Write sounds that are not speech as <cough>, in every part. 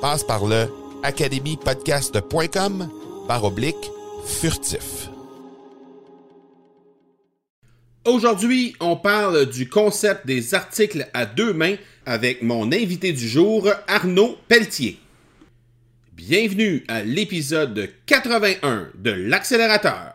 Passe par le academypodcast.com par oblique furtif. Aujourd'hui, on parle du concept des articles à deux mains avec mon invité du jour, Arnaud Pelletier. Bienvenue à l'épisode 81 de l'accélérateur.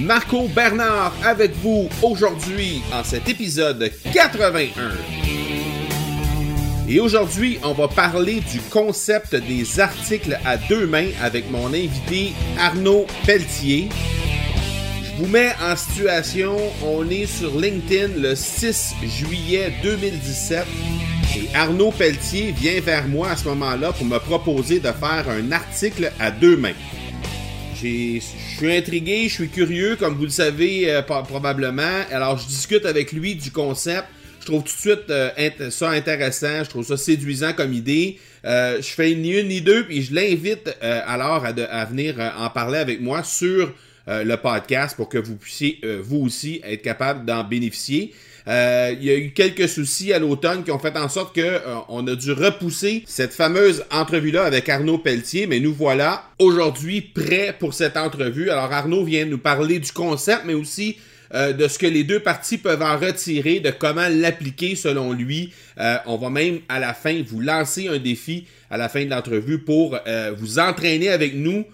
Marco Bernard avec vous aujourd'hui en cet épisode 81. Et aujourd'hui, on va parler du concept des articles à deux mains avec mon invité Arnaud Pelletier. Je vous mets en situation, on est sur LinkedIn le 6 juillet 2017 et Arnaud Pelletier vient vers moi à ce moment-là pour me proposer de faire un article à deux mains. Je suis intrigué, je suis curieux, comme vous le savez euh, probablement. Alors, je discute avec lui du concept. Je trouve tout de suite euh, ça intéressant, je trouve ça séduisant comme idée. Euh, je fais ni une ni deux, puis je l'invite alors à, venir en parler avec moi sur le podcast pour que vous puissiez vous aussi être capable d'en bénéficier. Euh, il y a eu quelques soucis à l'automne qui ont fait en sorte que euh, on a dû repousser cette fameuse entrevue-là avec Arnaud Pelletier, mais nous voilà aujourd'hui prêts pour cette entrevue. Alors Arnaud vient nous parler du concept, mais aussi euh, de ce que les deux parties peuvent en retirer, de comment l'appliquer selon lui. on va même à la fin vous lancer un défi à la fin de l'entrevue pour vous entraîner avec nous.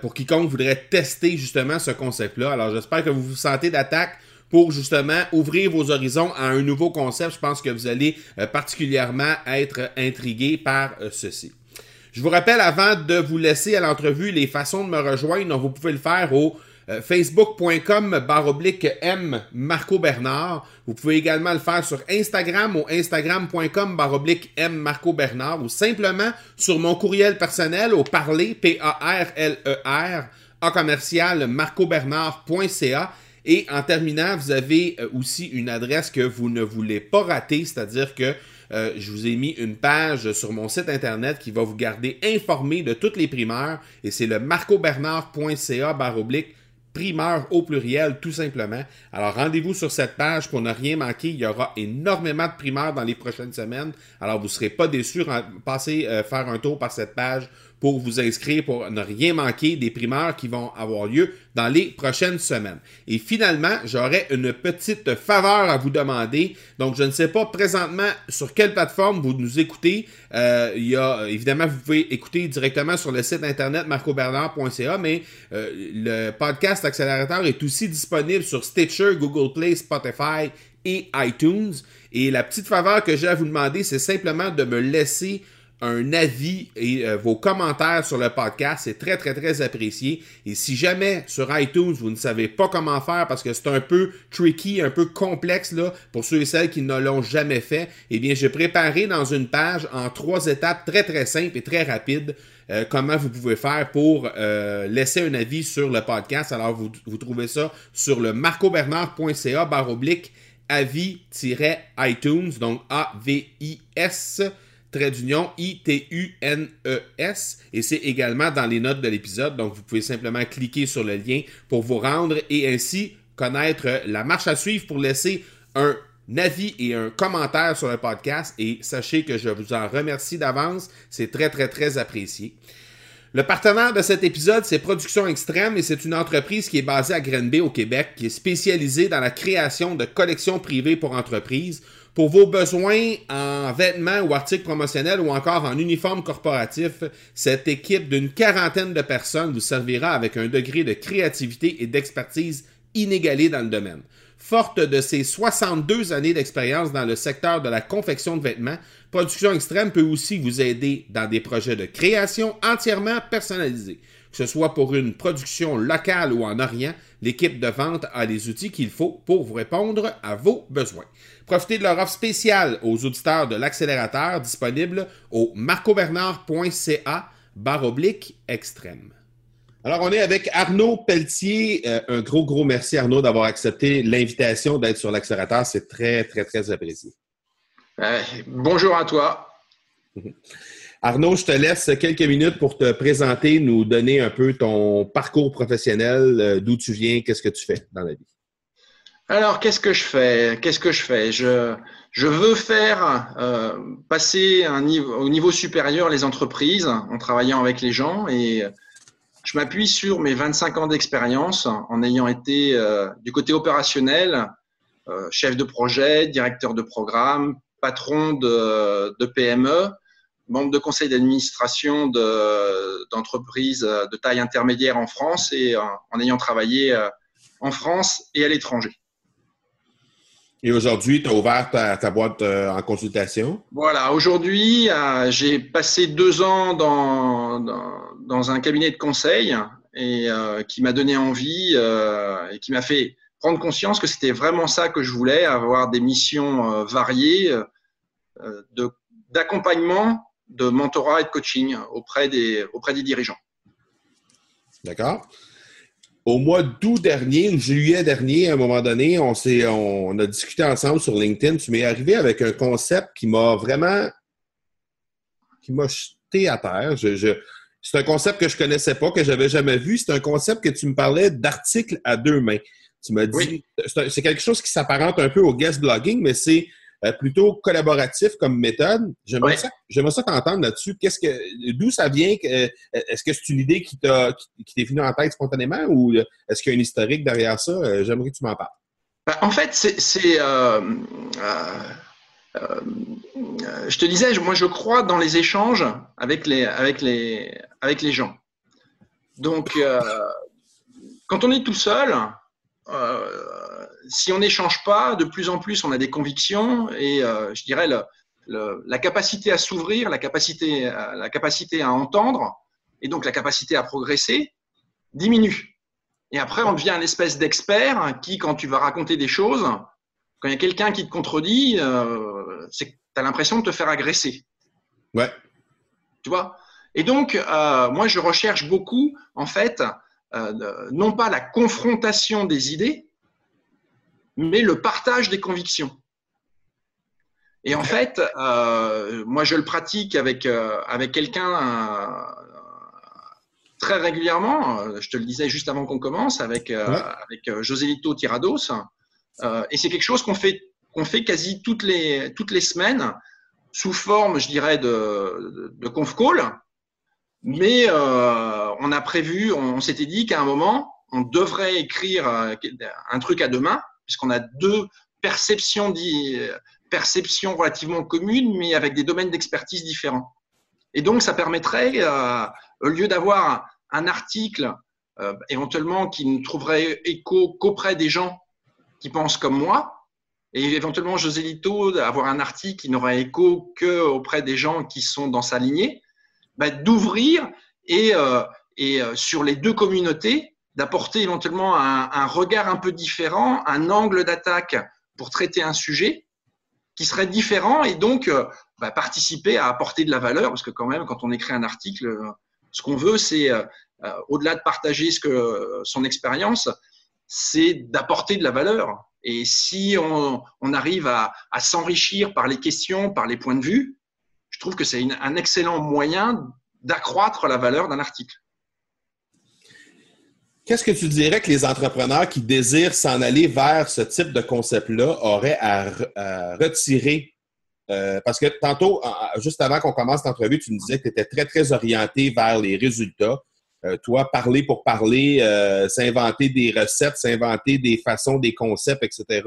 pour quiconque voudrait tester justement ce concept-là. Alors j'espère que vous vous sentez d'attaque pour justement ouvrir vos horizons à un nouveau concept. Je pense que vous allez euh, particulièrement être intrigué par euh, ceci. Je vous rappelle avant de vous laisser à l'entrevue les façons de me rejoindre. Vous pouvez le faire au euh, facebook.com baroblique M Marco Bernard. Vous pouvez également le faire sur Instagram au instagram.com baroblique M Marco Bernard ou simplement sur mon courriel personnel au parler P-A-R-L-E-R à commercial marcobernard.ca et en terminant, vous avez euh, aussi une adresse que vous ne voulez pas rater, c'est-à-dire que euh, je vous ai mis une page sur mon site internet qui va vous garder informé de toutes les primeurs et c'est le marcobernard.ca baroblique primeur au pluriel, tout simplement. Alors rendez-vous sur cette page pour ne rien manquer. Il y aura énormément de primeurs dans les prochaines semaines. Alors vous ne serez pas déçus. Passez euh, faire un tour par cette page pour vous inscrire pour ne rien manquer des primeurs qui vont avoir lieu dans les prochaines semaines. Et finalement, j'aurais une petite faveur à vous demander. Donc, je ne sais pas présentement sur quelle plateforme vous nous écoutez. Euh, il y a, évidemment, vous pouvez écouter directement sur le site internet marcobernard.ca, mais euh, le podcast accélérateur est aussi disponible sur Stitcher, Google Play, Spotify et iTunes. Et la petite faveur que j'ai à vous demander, c'est simplement de me laisser un avis et euh, vos commentaires sur le podcast. C'est très, très, très apprécié. Et si jamais sur iTunes, vous ne savez pas comment faire parce que c'est un peu tricky, un peu complexe là, pour ceux et celles qui ne l'ont jamais fait, eh bien, j'ai préparé dans une page en trois étapes très, très simples et très rapides euh, comment vous pouvez faire pour euh, laisser un avis sur le podcast. Alors, vous, vous trouvez ça sur le marcobernard.ca barre oblique avis-iTunes, donc A-V-I-S trait d'union I-T-U-N-E-S. Et c'est également dans les notes de l'épisode. Donc, vous pouvez simplement cliquer sur le lien pour vous rendre et ainsi connaître la marche à suivre pour laisser un avis et un commentaire sur le podcast. Et sachez que je vous en remercie d'avance. C'est très, très, très apprécié. Le partenaire de cet épisode, c'est Production Extrême et c'est une entreprise qui est basée à Grenby au Québec, qui est spécialisée dans la création de collections privées pour entreprises. Pour vos besoins en vêtements ou articles promotionnels ou encore en uniforme corporatif, cette équipe d'une quarantaine de personnes vous servira avec un degré de créativité et d'expertise inégalé dans le domaine. Forte de ses 62 années d'expérience dans le secteur de la confection de vêtements, Production Extrême peut aussi vous aider dans des projets de création entièrement personnalisés. Que ce soit pour une production locale ou en Orient, l'équipe de vente a les outils qu'il faut pour vous répondre à vos besoins. Profitez de leur offre spéciale aux auditeurs de l'accélérateur disponible au marcobernard.ca barre oblique extrême. Alors, on est avec Arnaud Pelletier. Euh, un gros, gros merci, Arnaud, d'avoir accepté l'invitation d'être sur l'accélérateur. C'est très, très, très apprécié. Euh, bonjour à toi. <laughs> Arnaud, je te laisse quelques minutes pour te présenter, nous donner un peu ton parcours professionnel, euh, d'où tu viens, qu'est-ce que tu fais dans la vie? Alors, qu'est-ce que je fais? Qu'est-ce que je fais? Je, veux faire passer un niveau, au niveau supérieur les entreprises en travaillant avec les gens et je m'appuie sur mes 25 ans d'expérience en ayant été euh, du côté opérationnel, euh, chef de projet, directeur de programme, patron de, PME, membre de conseil d'administration d'entreprises de, taille intermédiaire en France et en ayant travaillé euh, en France et à l'étranger. Et aujourd'hui, tu as ouvert ta, boîte en consultation? Voilà, aujourd'hui, j'ai passé deux ans dans, dans un cabinet de conseil et euh, qui m'a donné envie euh, et qui m'a fait prendre conscience que c'était vraiment ça que je voulais, avoir des missions euh, variées d'accompagnement, de, mentorat et de coaching auprès des, auprès des dirigeants. D'accord. Au mois d'août dernier, juillet dernier, à un moment donné, on, on a discuté ensemble sur LinkedIn. Tu m'es arrivé avec un concept qui m'a vraiment qui m'a jeté à terre. je, c'est un concept que je connaissais pas, que j'avais jamais vu. C'est un concept que tu me parlais d'articles à deux mains. Tu m'as dit, c'est quelque chose qui s'apparente un peu au guest blogging, mais c'est euh, plutôt collaboratif comme méthode. J'aimerais ça, ça t'entendre là-dessus. Qu'est-ce que, d'où ça vient? Euh, est-ce que c'est une idée qui t'a, qui, t'est venue en tête spontanément ou euh, est-ce qu'il y a un historique derrière ça? J'aimerais que tu m'en parles. Ben, en fait, c'est, je te disais, moi je crois dans les échanges avec les, avec les, avec les gens. Donc, quand on est tout seul, euh, si on n'échange pas, de plus en plus on a des convictions et je dirais la capacité à s'ouvrir, la capacité, la capacité à entendre et donc la capacité à progresser diminue. Et après, on devient une espèce d'expert qui, quand tu vas raconter des choses, quand il y a quelqu'un qui te contredit, euh, c'est tu as l'impression de te faire agresser. Ouais. Tu vois? Et donc, euh, moi, je recherche beaucoup, en fait, euh, non pas la confrontation des idées, mais le partage des convictions. Et en fait, moi, je le pratique avec, avec quelqu'un très régulièrement. Je te le disais juste avant qu'on commence, avec, avec Joselito Tirados. Euh, et c'est quelque chose qu'on fait, qu'on fait quasi toutes les, toutes les semaines sous forme, je dirais, de, de, conf call. Mais euh, on a prévu, on, s'était dit qu'à un moment, on devrait écrire euh, un truc à deux mains, puisqu'on a deux perceptions, perceptions relativement communes, mais avec des domaines d'expertise différents. Et donc, ça permettrait, au lieu d'avoir un article éventuellement qui ne trouverait écho qu'auprès des gens qui pensent comme moi, et éventuellement José Lito avoir un article qui n'aura écho que auprès des gens qui sont dans sa lignée, bah, d'ouvrir et, euh, et euh, sur les deux communautés, d'apporter éventuellement un, regard un peu différent, un angle d'attaque pour traiter un sujet qui serait différent et donc euh, bah, participer à apporter de la valeur, parce que quand même, quand on écrit un article, ce qu'on veut, c'est, au-delà de partager son expérience, c'est d'apporter de la valeur. Et si on, arrive à s'enrichir par les questions, par les points de vue, je trouve que c'est un excellent moyen d'accroître la valeur d'un article. Qu'est-ce que tu dirais que les entrepreneurs qui désirent s'en aller vers ce type de concept-là auraient à, retirer? Euh, parce que tantôt, juste avant qu'on commence l'entrevue, tu nous disais que tu étais très, très orienté vers les résultats. Euh, toi, parler pour parler, euh, s'inventer des recettes, s'inventer des façons, des concepts, etc.,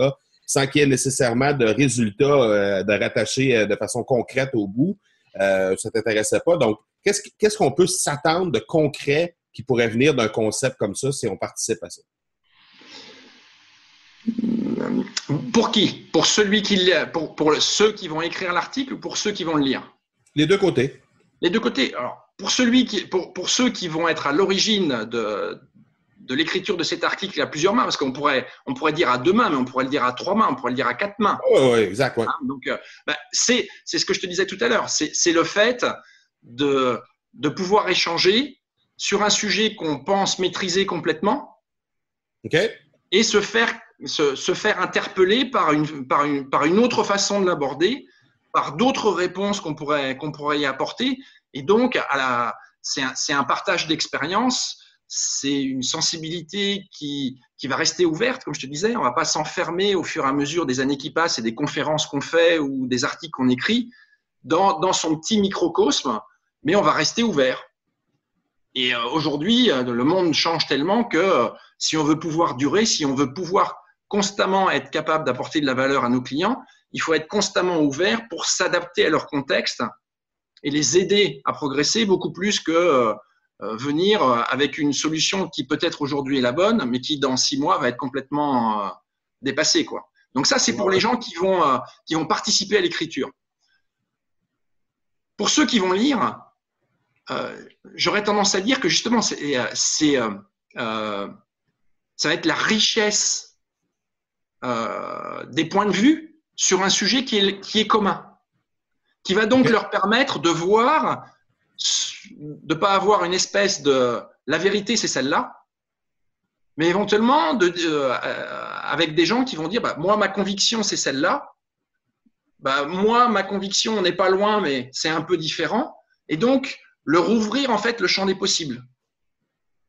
sans qu'il y ait nécessairement de résultats de rattacher de façon concrète au bout, ça ne t'intéressait pas. Donc, qu'est-ce qu'on peut s'attendre de concret qui pourrait venir d'un concept comme ça si on participe à ça? Pour qui? Pour celui qui pour, pour ceux qui vont écrire l'article ou pour ceux qui vont le lire? Les deux côtés. Les deux côtés. Alors, pour, celui qui, pour, pour ceux qui vont être à l'origine de, de l'écriture de cet article à plusieurs mains, parce qu'on pourrait, on pourrait dire à deux mains, mais on pourrait le dire à trois mains, on pourrait le dire à quatre mains. Oui, oui, exact. Ouais. Hein, donc, euh, bah, c'est, c'est ce que je te disais tout à l'heure. C'est, c'est le fait de, de pouvoir échanger sur un sujet qu'on pense maîtriser complètement okay. et se faire, se, se, faire interpeller par une, par, une, par une autre façon de l'aborder, par d'autres réponses qu'on pourrait, qu'on pourrait y apporter et donc, c'est un, un, partage d'expérience, c'est une sensibilité qui, qui, va rester ouverte, comme je te disais. On ne va pas s'enfermer au fur et à mesure des années qui passent et des conférences qu'on fait ou des articles qu'on écrit dans, dans, son petit microcosme, mais on va rester ouvert. Et euh, aujourd'hui, euh, le monde change tellement que euh, si on veut pouvoir durer, si on veut pouvoir constamment être capable d'apporter de la valeur à nos clients, il faut être constamment ouvert pour s'adapter à leur contexte et les aider à progresser beaucoup plus que venir avec une solution qui peut-être aujourd'hui est la bonne, mais qui dans six mois va être complètement dépassée. Quoi. Donc ça, c'est pour les gens qui vont, qui vont participer à l'écriture. Pour ceux qui vont lire, j'aurais tendance à dire que justement, c'est, c'est ça va être la richesse des points de vue sur un sujet qui est, qui est commun qui va donc leur permettre de voir, de ne pas avoir une espèce de la vérité, c'est celle-là, mais éventuellement de, euh, avec des gens qui vont dire bah, moi, ma conviction, c'est celle-là. Bah, moi, ma conviction, n'est pas loin, mais c'est un peu différent. Et donc, leur ouvrir en fait le champ des possibles.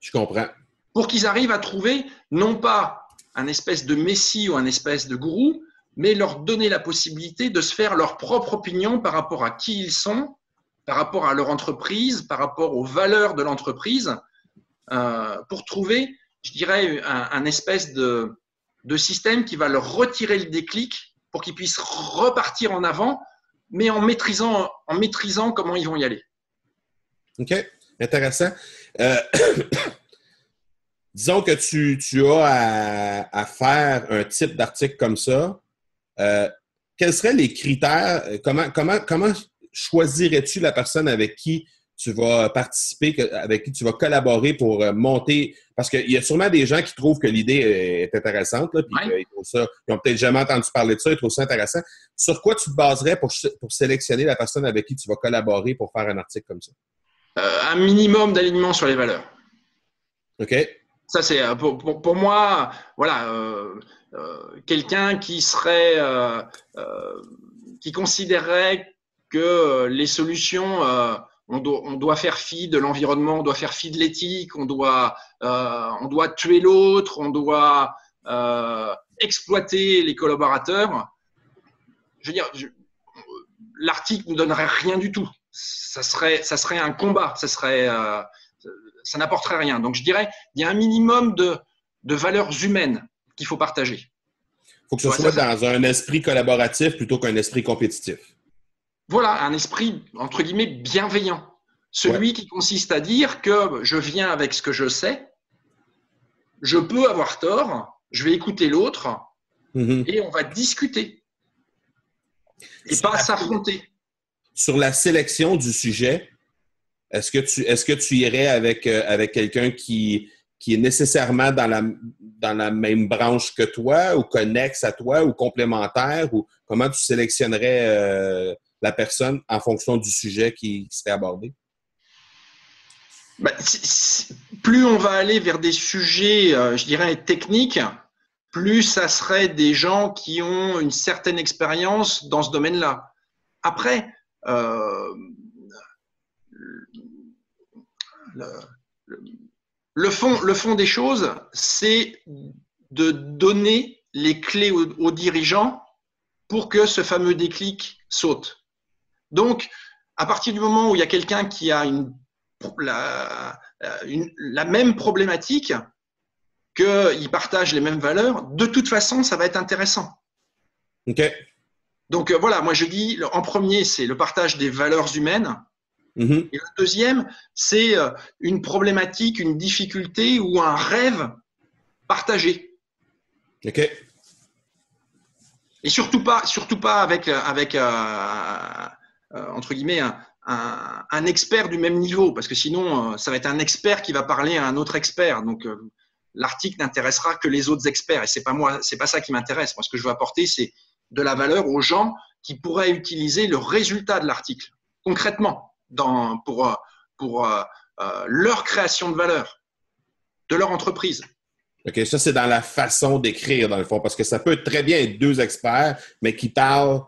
Je comprends. Pour qu'ils arrivent à trouver non pas un espèce de messie ou un espèce de gourou, mais leur donner la possibilité de se faire leur propre opinion par rapport à qui ils sont, par rapport à leur entreprise, par rapport aux valeurs de l'entreprise, euh, pour trouver, je dirais, un, un espèce de, de, système qui va leur retirer le déclic pour qu'ils puissent repartir en avant, mais en maîtrisant, en maîtrisant comment ils vont y aller. OK, intéressant. Euh, <coughs> disons que tu, tu as à, à, faire un type d'article comme ça. Euh, quels seraient les critères? Comment, comment, comment choisirais-tu la personne avec qui tu vas participer, avec qui tu vas collaborer pour euh, monter? Parce qu'il y a sûrement des gens qui trouvent que l'idée est intéressante, là, puis ils, n'ont peut-être jamais entendu parler de ça, ils trouvent ça intéressant. Sur quoi tu te baserais pour, pour sélectionner la personne avec qui tu vas collaborer pour faire un article comme ça? Un minimum d'alignement sur les valeurs. OK. Ça, c'est pour, pour, pour, moi, voilà, euh, quelqu'un qui serait, euh, euh, qui considérerait que les solutions, on doit, on, doit, faire fi de l'environnement, on doit faire fi de l'éthique, on doit, on doit tuer l'autre, on doit exploiter les collaborateurs. Je veux dire, l'article ne donnerait rien du tout. Ça serait, ça serait un combat, ça serait, ça n'apporterait rien. Donc je dirais, il y a un minimum de, de valeurs humaines qu'il faut partager. Il faut que ce soit dans un esprit collaboratif plutôt qu'un esprit compétitif. Voilà, un esprit, entre guillemets, bienveillant. Celui qui consiste à dire que je viens avec ce que je sais, je peux avoir tort, je vais écouter l'autre, Mhm. et on va discuter et pas s'affronter. Sur la sélection du sujet, est-ce que tu, irais avec, euh, avec quelqu'un qui, est nécessairement dans la, même branche que toi ou connexe à toi ou complémentaire ou comment tu sélectionnerais euh, la personne en fonction du sujet qui, serait abordé? Si- plus on va aller vers des sujets, euh, je dirais, techniques, plus ça serait des gens qui ont une certaine expérience dans ce domaine-là. Après, euh, le, fond, le fond des choses, c'est de donner les clés aux, dirigeants pour que ce fameux déclic saute. Donc, à partir du moment où il y a quelqu'un qui a la, une- la même problématique, qu'ils partagent les mêmes valeurs, de toute façon, ça va être intéressant. OK. Donc euh, voilà, moi je dis, en premier, c'est le partage des valeurs humaines. Mhm. Et le deuxième, c'est euh, une problématique, une difficulté ou un rêve partagé. OK. Et surtout pas, surtout pas avec, euh, avec entre guillemets, un, un- un expert du même niveau, parce que sinon, ça va être un expert qui va parler à un autre expert. Donc, l'article n'intéressera que les autres experts, et c'est pas moi, c'est pas ça qui m'intéresse. Moi, ce que je veux apporter, c'est de la valeur aux gens qui pourraient utiliser le résultat de l'article concrètement dans, pour, euh, pour euh, euh, leur création de valeur de leur entreprise. OK, ça, c'est dans la façon d'écrire, dans le fond, parce que ça peut très bien être deux experts, mais qui parlent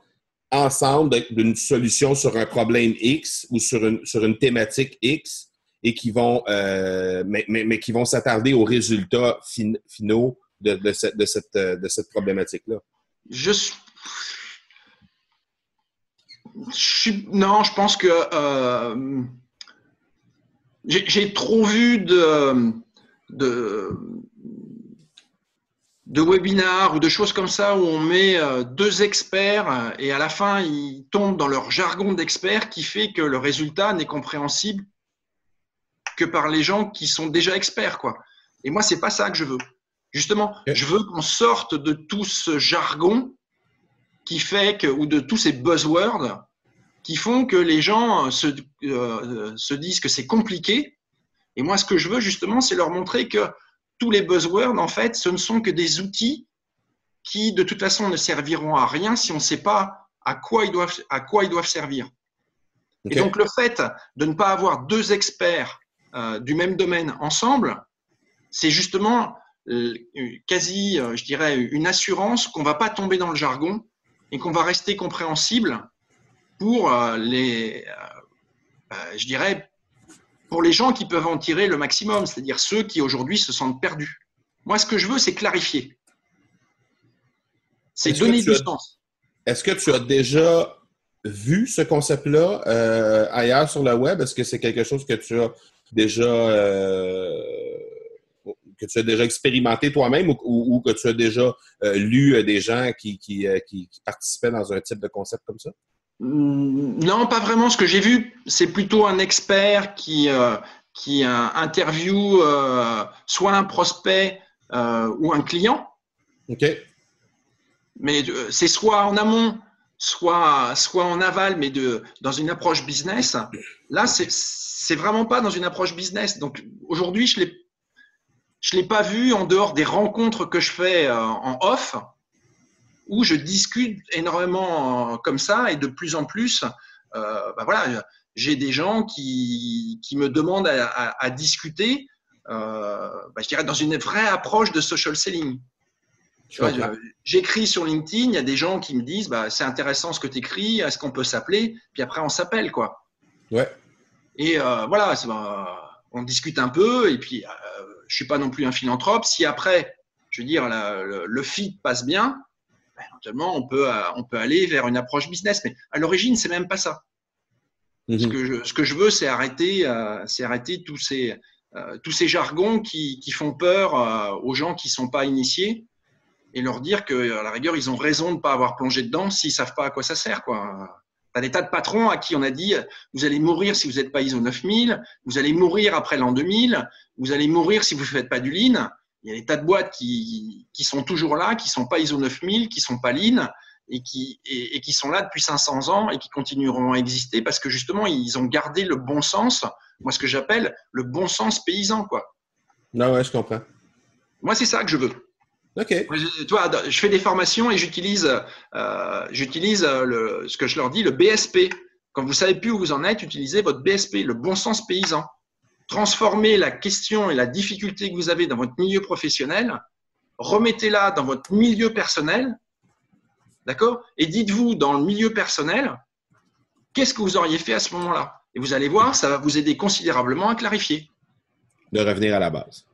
ensemble d'une solution sur un problème X ou sur une, sur une thématique X et qui vont, euh, mais, mais, mais qui vont s'attarder aux résultats fin- finaux de, de cette, de cette, de cette problématique-là. Je suis. Je Non, je pense que euh, j'ai trop vu de, de, de webinars ou de choses comme ça où on met euh, deux experts et à la fin ils tombent dans leur jargon d'experts qui fait que le résultat n'est compréhensible que par les gens qui sont déjà experts, quoi. Et moi, c'est pas ça que je veux. Justement, je veux qu'on sorte de tout ce jargon qui fait que, ou de tous ces buzzwords qui font que les gens se, euh, se disent que c'est compliqué. Et moi, ce que je veux justement, c'est leur montrer que tous les buzzwords, en fait, ce ne sont que des outils qui, de toute façon, ne serviront à rien si on ne sait pas à quoi ils doivent, à quoi ils doivent servir. Et donc, le fait de ne pas avoir deux experts euh, du même domaine ensemble, c'est justement euh, quasi, euh, je dirais, une assurance qu'on va pas tomber dans le jargon et qu'on va rester compréhensible pour euh, les, euh, euh, je dirais, pour les gens qui peuvent en tirer le maximum, c'est-à-dire ceux qui aujourd'hui se sentent perdus. Moi, ce que je veux, c'est clarifier. C'est donner du as- sens. Est-ce que tu as déjà vu ce concept-là euh, ailleurs sur le web? Est-ce que c'est quelque chose que tu as déjà euh, que tu as déjà expérimenté toi-même ou, ou- ou que tu as déjà euh, lu euh, des gens qui, qui, euh, qui- qui participaient dans un type de concept comme ça? Mm, Non, pas vraiment. Ce que j'ai vu, c'est plutôt un expert qui, qui interview soit un prospect ou un client, OK. mais c'est soit en amont, soit, soit en aval, mais de, dans une approche business. Là, c'est c'est vraiment pas dans une approche business. Donc aujourd'hui, je l'ai je l'ai pas vu en dehors des rencontres que je fais euh, en off, où je discute énormément euh, comme ça et de plus en plus, euh, bah voilà, j'ai des gens qui, qui me demandent à, à- à discuter, euh, bah, je dirais dans une vraie approche de social selling. J'écris sur LinkedIn, il y a des gens qui me disent bah, c'est intéressant ce que tu écris, est-ce qu'on peut s'appeler Puis après, on s'appelle. quoi. Ouais. Et euh, voilà, on discute un peu, et puis je suis pas non plus un philanthrope. Si après, je veux dire, la- le, le fit passe bien, bah, éventuellement, on peut, euh, on peut aller vers une approche business. Mais à l'origine, c'est même pas ça. Ce, Mhm. que je, ce que je veux, c'est arrêter, euh, arrêter tous ces, euh, tous ces jargons qui, qui font peur euh, aux gens qui sont pas initiés et leur dire que, à la rigueur, ils ont raison de ne pas avoir plongé dedans s'ils savent pas à quoi ça sert. Quoi. T'as des tas de patrons à qui on a dit vous allez mourir si vous n'êtes pas ISO 9000, vous allez mourir après l'an 2000, vous allez mourir si vous ne faites pas du lean. il y a des tas de boîtes qui, qui sont toujours là, qui sont pas ISO 9000, qui sont pas Lean et qui, et, qui sont là depuis 500 ans et qui continueront à exister parce que justement, ils ont gardé le bon sens, moi ce que j'appelle le bon sens paysan. Quoi. Non, ouais, je comprends. Moi, c'est ça que je veux. OK. Je, toi, je fais des formations et j'utilise, euh, j'utilise euh, le, ce que je leur dis, le BSP. Quand vous savez plus où vous en êtes, utilisez votre BSP, le bon sens paysan. Transformez la question et la difficulté que vous avez dans votre milieu professionnel, remettez-la dans votre milieu personnel D'accord? Et dites-vous dans le milieu personnel, qu'est-ce que vous auriez fait à ce moment-là? Et vous allez voir, ça va vous aider considérablement à clarifier. De revenir à la base.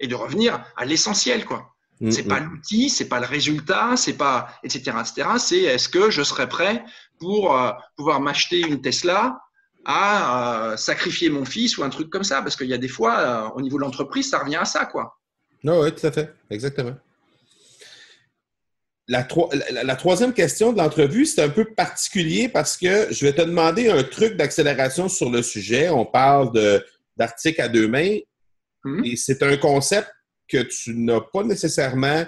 Et de revenir à l'essentiel, quoi. Mm, c'est pas mm. l'outil, c'est pas le résultat, c'est pas etc etc. C'est est-ce que je serais prêt pour euh, pouvoir m'acheter une Tesla à euh, sacrifier mon fils ou un truc comme ça? Parce qu'il y a des fois, euh, au niveau de l'entreprise, ça revient à ça, quoi. Non, oui, tout à fait, exactement la, la, troisième question de l'entrevue, c'est un peu particulier parce que je vais te demander un truc d'accélération sur le sujet. On parle d'articles à deux mains hmm. et c'est un concept que tu n'as pas nécessairement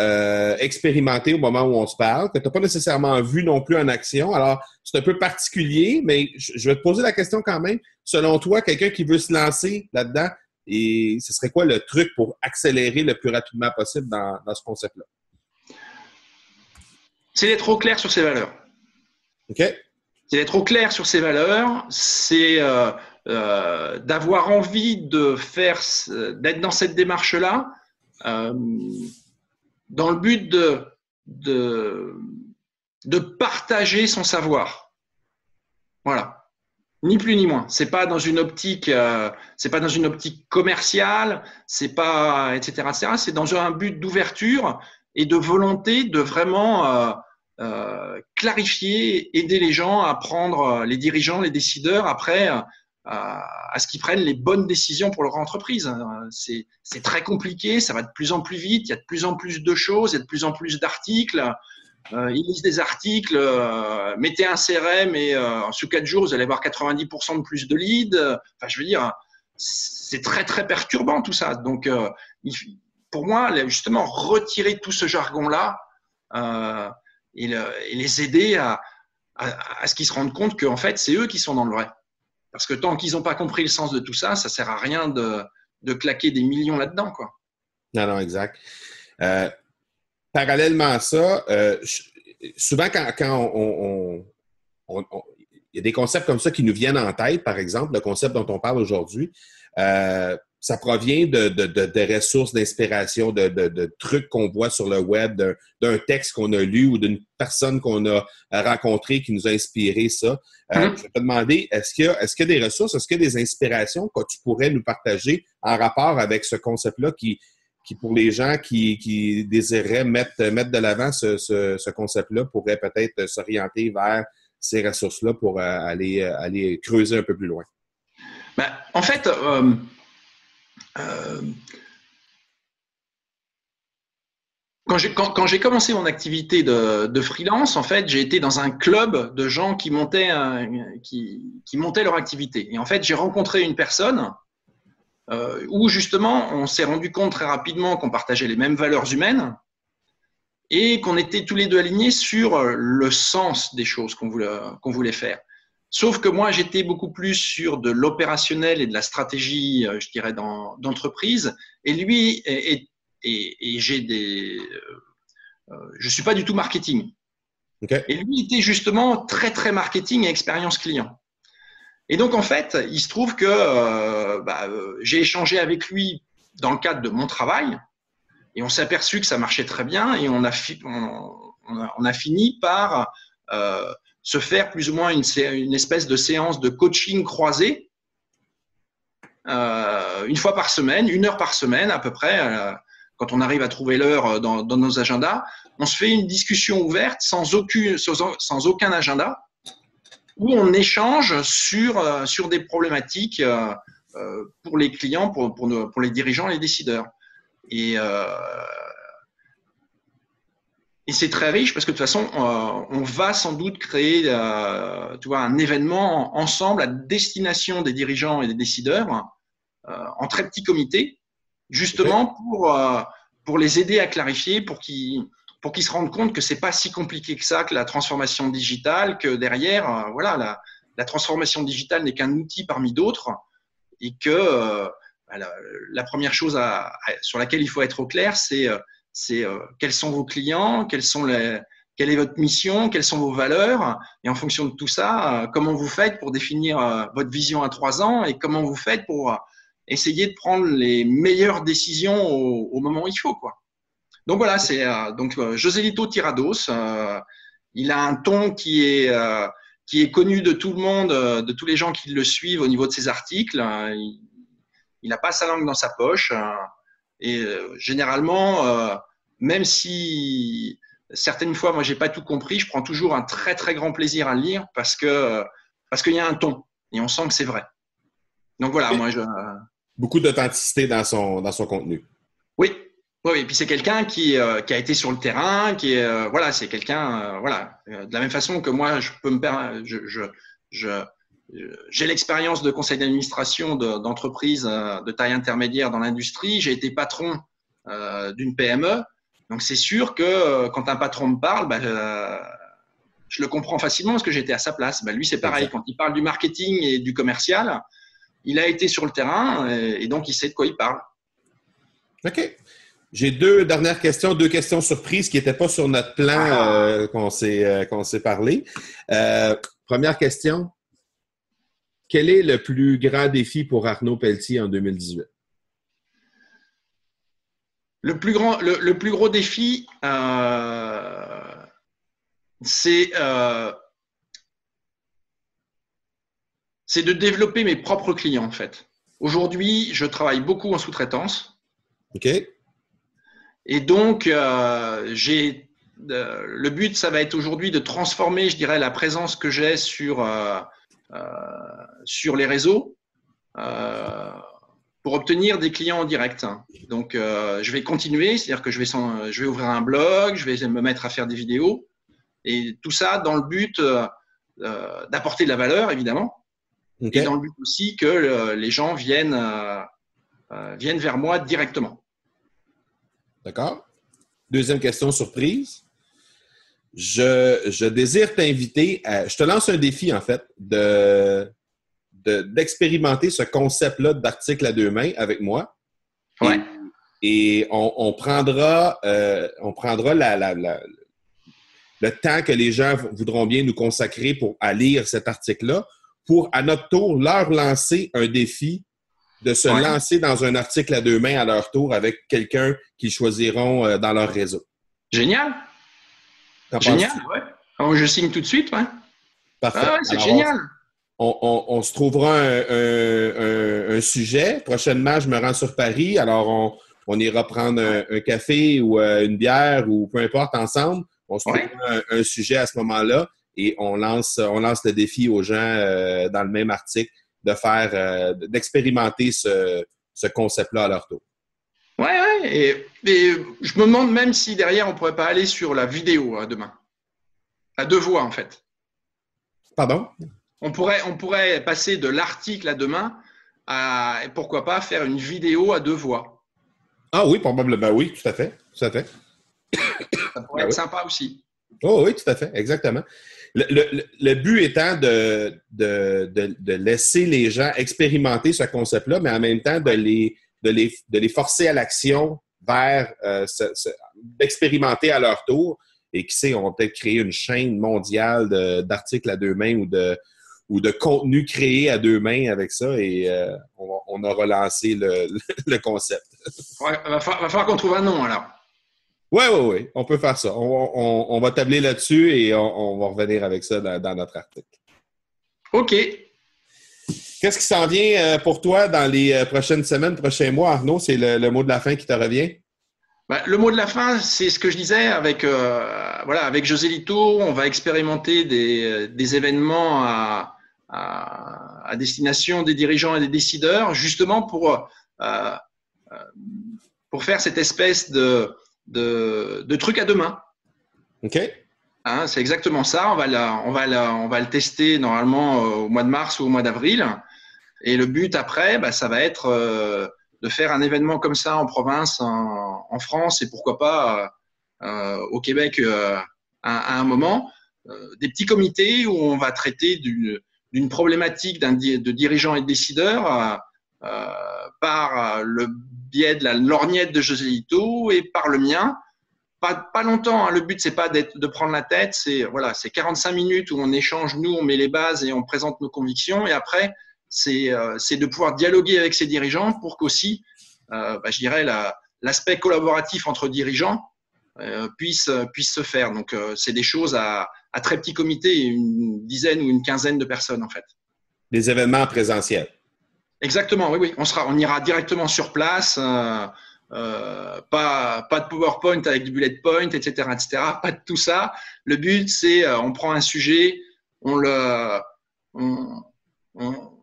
euh, expérimenté au moment où on se parle, que tu n'as pas nécessairement vu non plus en action. Alors, c'est un peu particulier, mais je vais te poser la question quand même. Selon toi, quelqu'un qui veut se lancer là-dedans, et ce serait quoi le truc pour accélérer le plus rapidement possible dans ce concept-là? c'est d'être au clair sur ses valeurs. OK. C'est d'être au clair sur ses valeurs, c'est euh, euh, d'avoir envie de faire, d'être dans cette démarche-là, euh, dans le but de, de, partager son savoir. Voilà ni plus ni moins. C'est pas dans une optique, c'est pas dans une optique commerciale, c'est pas etc. etc. C'est dans un but d'ouverture et de volonté de vraiment euh, euh, clarifier, aider les gens à prendre, euh, les dirigeants, les décideurs, après, à ce qu'ils prennent les bonnes décisions pour leur entreprise. C'est très compliqué, ça va de plus en plus vite, il y a de plus en plus de choses, il y a de plus en plus d'articles. ils lisent des articles, mettez un CRM et sous quatre jours, vous allez avoir 90% de plus de leads. Enfin, je veux dire, c'est très, très perturbant tout ça. Donc, il, pour moi, justement, retirer tout ce jargon-là euh, et, les aider à, ce qu'ils se rendent compte qu'en fait, c'est eux qui sont dans le vrai. Parce que tant qu'ils n'ont pas compris le sens de tout ça, ça sert à rien de, claquer des millions là-dedans. Quoi. Non, non, exact. Euh, parallèlement à ça, euh, souvent quand, on, il y a des concepts comme ça qui nous viennent en tête, par exemple, le concept dont on parle aujourd'hui ça provient de, de, de, ressources d'inspiration, de, de, trucs qu'on voit sur le web, d'un texte qu'on a lu ou d'une personne qu'on a rencontrée qui nous a inspiré ça. Euh, mm-hmm. Je vais te demander, est-ce qu'il y, est y, a des ressources, est-ce qu'il y a des inspirations que tu pourrais nous partager en rapport avec ce concept-là qui, qui, pour les gens qui, qui désiraient mettre, mettre de l'avant ce, ce, ce concept-là, pourraient peut-être s'orienter vers ces ressources-là pour euh, aller, aller creuser un peu plus loin? Ben, en fait, euh, euh, quand j'ai commencé mon activité de, freelance, en fait, j'ai été dans un club de gens qui montaient, montaient leur activité. Et en fait, j'ai rencontré une personne euh, où justement, on s'est rendu compte très rapidement qu'on partageait les mêmes valeurs humaines et qu'on était tous les deux alignés sur le sens des choses qu'on voulait faire. Sauf que moi, j'étais beaucoup plus sur de l'opérationnel et de la stratégie, euh, je dirais, d'entreprise. Et lui, et, j'ai des. Euh, euh, je suis pas du tout marketing. Et lui était justement très, très marketing et expérience client. Et donc, en fait, il se trouve que bah, j'ai échangé avec lui dans le cadre de mon travail. Et on s'est aperçu que ça marchait très bien. Et on a, on a, fini par se faire plus ou moins une, espèce de séance de coaching croisé euh, une fois par semaine, une heure par semaine à peu près, euh, quand on arrive à trouver l'heure euh, dans, nos agendas. On se fait une discussion ouverte sans, aucun, sans aucun agenda où on échange sur, sur des problématiques pour les clients, pour, pour, pour, les dirigeants, les décideurs. Et et c'est très riche parce que de toute façon, euh, on va sans doute créer euh, tu vois, un événement ensemble à destination des dirigeants et des décideurs euh, en très petit comité justement pour, pour les aider à clarifier, pour qu'ils pour qu'ils se rendent compte que c'est pas si compliqué que ça que la transformation digitale, que derrière, voilà, la, la transformation digitale n'est qu'un outil parmi d'autres et que euh, bah, la, première chose sur laquelle il faut être au clair, c'est euh, euh, quels sont vos clients, quelles sont les, quelle est votre mission, quelles sont vos valeurs, et en fonction de tout ça, comment vous faites pour définir votre vision à trois ans et comment vous faites pour essayer de prendre les meilleures décisions au, moment où il faut, quoi. Donc voilà, c'est donc Joselito Tirados. il a un ton qui est qui est connu de tout le monde, euh, de tous les gens qui le suivent au niveau de ses articles. Hein. Il n'a pas sa langue dans sa poche. Et euh, généralement, euh, même si certaines fois, moi, j'ai pas tout compris, je prends toujours un très très grand plaisir à le lire parce que parce qu'il y a un ton et on sent que c'est vrai. Donc voilà, moi je beaucoup d'authenticité dans son dans son contenu. Oui, oui, et puis c'est quelqu'un qui, euh, qui, a été sur le terrain, qui est euh, voilà, c'est quelqu'un euh, voilà, de la même façon que moi, je peux me je, je, je j'ai l'expérience de conseil d'administration d'entreprise de, taille intermédiaire dans l'industrie. J'ai été patron d'une PME, donc c'est sûr que quand un patron me parle, bah, je le comprends facilement parce que j'étais à sa place. Bah, lui, c'est pareil. Quand il parle du marketing et du commercial, il a été sur le terrain et, donc il sait de quoi il parle. OK. J'ai deux dernières questions, deux questions surprises qui n'étaient pas sur notre plan ah. euh, qu'on s'est euh, parlé. Euh, première question. Quel est le plus grand défi pour Arnaud Pelletier en 2018? Le plus, grand, le, plus gros défi, c'est c'est de développer mes propres clients, en fait. Aujourd'hui, je travaille beaucoup en sous-traitance. OK. Et donc, euh, j'ai euh, le but, ça va être aujourd'hui de transformer, je dirais, la présence que j'ai sur, euh, sur les réseaux pour obtenir des clients en direct. Donc, je vais continuer, c'est-à-dire que je vais, je vais ouvrir un blog, je vais me mettre à faire des vidéos, et tout ça dans le but d'apporter de la valeur, évidemment, et dans le but aussi que les gens viennent, viennent vers moi directement. D'accord? Deuxième question surprise. Je, désire t'inviter à. Je te lance un défi, en fait, de, d'expérimenter ce concept-là d'article à deux mains avec moi. Ouais. Et, on, prendra, euh, on prendra la, le temps que les gens voudront bien nous consacrer pour à lire cet article-là, pour à notre tour leur lancer un défi de se lancer dans un article à deux mains à leur tour avec quelqu'un qu'ils choisiront euh, dans leur réseau. Génial. Génial, ouais. Oh, je signe tout de suite, ouais. Parfait. Ah c'est génial. On, se trouvera un, sujet. Prochainement, je me rends sur Paris. Alors, on, ira prendre un, café ou euh, une bière ou peu importe ensemble. On se trouvera un, sujet à ce moment-là et on lance, on lance le défi aux gens euh, dans le même article de faire, euh, d'expérimenter ce, concept-là à leur tour. Ouais, ouais. Et, je me demande même si derrière, on pourrait pas aller sur la vidéo hein, demain. À deux voix, en fait. Pardon? On pourrait, on pourrait passer de l'article à demain à, pourquoi pas, faire une vidéo à deux voix. Ah oui, probablement, oui, tout à fait. Tout à fait. Ça pourrait ben être sympa aussi. Oh oui, tout à fait, exactement. Le, but étant de, de, laisser les gens expérimenter ce concept-là, mais en même temps de les, de les, de les forcer à l'action vers euh, d'expérimenter à leur tour. Et qui sait, on va peut-être créer une chaîne mondiale d'articles à deux mains ou de, ou de contenu créé à deux mains avec ça et euh, on, a relancé le, <laughs> le concept. Il va falloir qu'on trouve un nom alors. Oui, oui, oui, on peut faire ça. On, va tabler là-dessus et on, va revenir avec ça dans, notre article. OK. Qu'est-ce qui s'en vient euh, pour toi dans les euh, prochaines semaines, prochains mois, Arnaud? C'est le, mot de la fin qui te revient? Ben, le mot de la fin, c'est ce que je disais avec, euh, voilà, avec José Lito. On va expérimenter des, événements à, destination des dirigeants et des décideurs, justement pour, pour faire cette espèce de, de, trucs à deux mains. OK. Hein, c'est exactement ça. On va, on, va on va le tester normalement au mois de mars ou au mois d'avril. Et le but après, bah, ça va être euh, de faire un événement comme ça en province, en, France et pourquoi pas au Québec à, un moment. des petits comités où on va traiter d'une problématique de dirigeants et de décideurs par le biais de la lorgnette de José Lito et par le mien pas, longtemps. Hein. Le but, c'est pas de prendre la tête. C'est voilà, c'est 45 minutes où on échange, nous, on met les bases et on présente nos convictions. Et après, c'est euh, de pouvoir dialoguer avec ces dirigeants pour qu'aussi, euh, bah, je dirais, l'aspect collaboratif entre dirigeants euh, puisse, puisse se faire. Donc, c'est des choses à, à, très petit comité, une dizaine ou une quinzaine de personnes, en fait. Des événements présentiels. Exactement, oui, oui. On, sera, on ira directement sur place. Euh, pas, pas de PowerPoint avec du bullet point, etc., etc. Pas de tout ça. Le but, c'est euh, on prend un sujet, on le, on, on,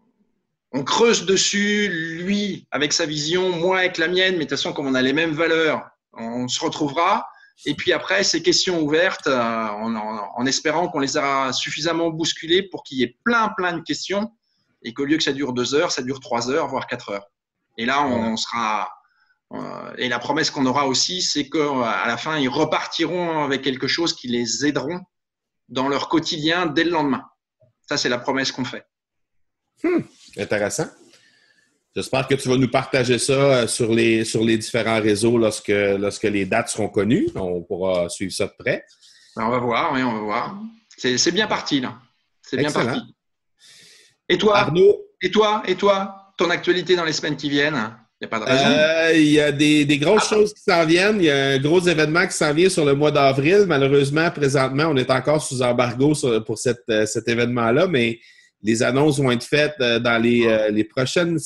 creuse dessus, lui avec sa vision, moi avec la mienne, mais de toute façon, comme on a les mêmes valeurs, on se retrouvera. Et puis après, ces questions ouvertes, euh, en, en, espérant qu'on les aura suffisamment bousculées pour qu'il y ait plein, plein de questions et qu'au lieu que ça dure deux heures, ça dure trois heures, voire quatre heures. Et là, on sera, euh, et la promesse qu'on aura aussi, c'est qu'à la fin, ils repartiront avec quelque chose qui les aideront dans leur quotidien dès le lendemain. Ça, c'est la promesse qu'on fait. Hmm, intéressant. J'espère que tu vas nous partager ça euh, sur les, sur les différents réseaux lorsque, lorsque les dates seront connues. On pourra suivre ça de près. Ben, on va voir, oui, on va voir. C'est bien parti, là. C'est bien parti. Et toi, Arnaud? Et toi, et toi, ton actualité dans les semaines qui viennent? Il n'y a pas de raison. Euh, il y a des, grosses ah. choses qui s'en viennent. Il y a un gros événement qui s'en vient sur le mois d'avril. Malheureusement, présentement, on est encore sous embargo pour euh, cet événement-là, mais les annonces vont être faites euh, dans les, prochaines,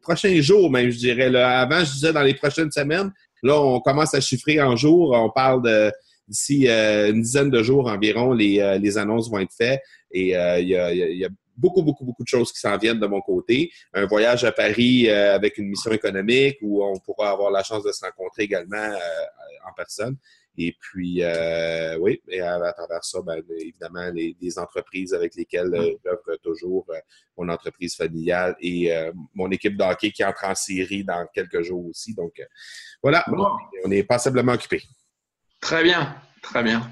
prochains jours, même, je dirais. Avant, je disais dans les prochaines semaines. Là, on commence à chiffrer en jours. On parle de d'ici une dizaine de jours environ, les, annonces vont être faites. Et il y a beaucoup, beaucoup, beaucoup de choses qui s'en viennent de mon côté. Un voyage à Paris euh, avec une mission économique où on pourra avoir la chance de se rencontrer également euh, en personne. Et puis, euh, oui, et à, travers ça, ben, évidemment, les, entreprises avec lesquelles j'œuvre toujours, mon entreprise familiale et mon équipe de hockey qui entre en série dans quelques jours aussi. Donc, voilà, on est passablement occupés. Très bien, très bien.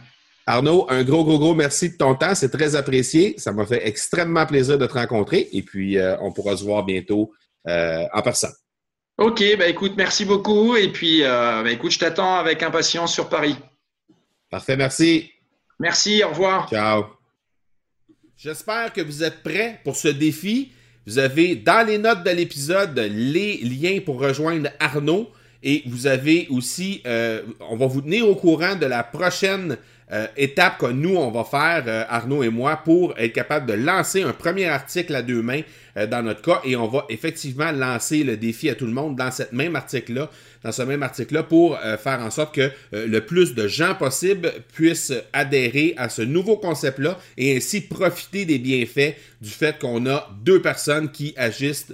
Arnaud, un gros, gros, gros merci de ton temps. C'est très apprécié. Ça m'a fait extrêmement plaisir de te rencontrer. Et puis, euh, on pourra se voir bientôt euh, en personne. OK, bah écoute, merci beaucoup. Et puis, euh, bah, écoute, je t'attends avec impatience sur Paris. Parfait, merci. Merci, au revoir. Ciao. J'espère que vous êtes prêts pour ce défi. Vous avez dans les notes de l'épisode les liens pour rejoindre Arnaud. Et vous avez aussi, on va vous tenir au courant de la prochaine euh, étape que nous, on va faire, euh, Arnaud et moi, pour être capable de lancer un premier article à deux mains euh, dans notre cas. Et on va effectivement lancer le défi à tout le monde dans cette même article-là, dans ce même article-là, pour faire en sorte que le plus de gens possible puissent adhérer à ce nouveau concept-là et ainsi profiter des bienfaits du fait qu'on a deux personnes qui agissent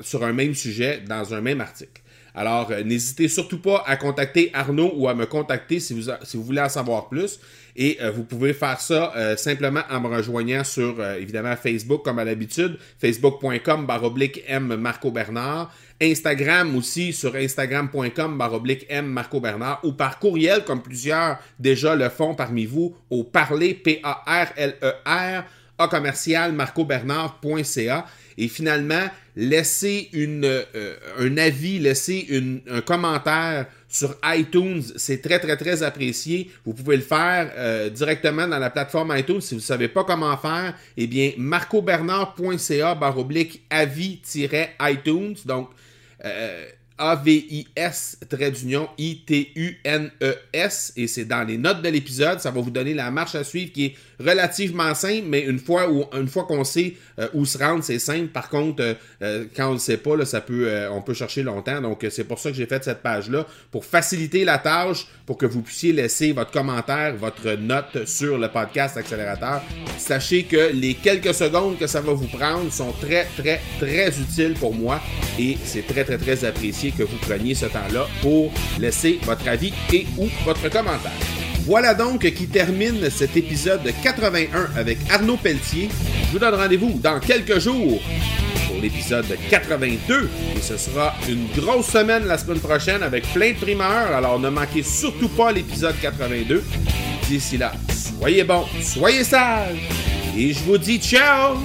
sur un même sujet dans un même article. Alors, euh, n'hésitez surtout pas à contacter Arnaud ou à me contacter si vous, voulez en savoir plus. Et euh, vous pouvez faire ça euh, simplement en me rejoignant sur, évidemment, Facebook comme à l'habitude, facebook.com baroblique M Marco Bernard. Instagram aussi sur instagram.com baroblique M Marco Bernard ou par courriel comme plusieurs déjà le font parmi vous au parler P-A-R-L-E-R a commercial marcobernard.ca et finalement laissez euh, un avis, laissez un commentaire sur iTunes. C'est très, très, très apprécié. Vous pouvez le faire euh, directement dans la plateforme iTunes. Si vous ne savez pas comment faire, eh bien, marcobernard.ca baroblique avis-iTunes. Donc, euh, a-V-I-S, trait d'union, I-T-U-N-E-S. Et c'est dans les notes de l'épisode. Ça va vous donner la marche à suivre qui est relativement simple, mais une fois, fois qu'on sait euh, où se rendre, c'est simple. Par contre, euh, euh, quand on ne sait pas, là, ça peut, on peut chercher longtemps. Donc, c'est pour ça que j'ai fait cette page-là, pour faciliter la tâche, pour que vous puissiez laisser votre commentaire, votre note sur le podcast Accélérateur. Sachez que les quelques secondes que ça va vous prendre sont très, très, très utiles pour moi et c'est très, très, très apprécié que vous preniez ce temps-là pour laisser votre avis et ou votre commentaire. Voilà donc qui termine cet épisode 81 avec Arnaud Pelletier. Je vous donne rendez-vous dans quelques jours pour l'épisode 82. Et ce sera une grosse semaine la semaine prochaine avec plein de primeurs, alors ne manquez surtout pas l'épisode 82. D'ici là, soyez bons, soyez sages, et je vous dis ciao!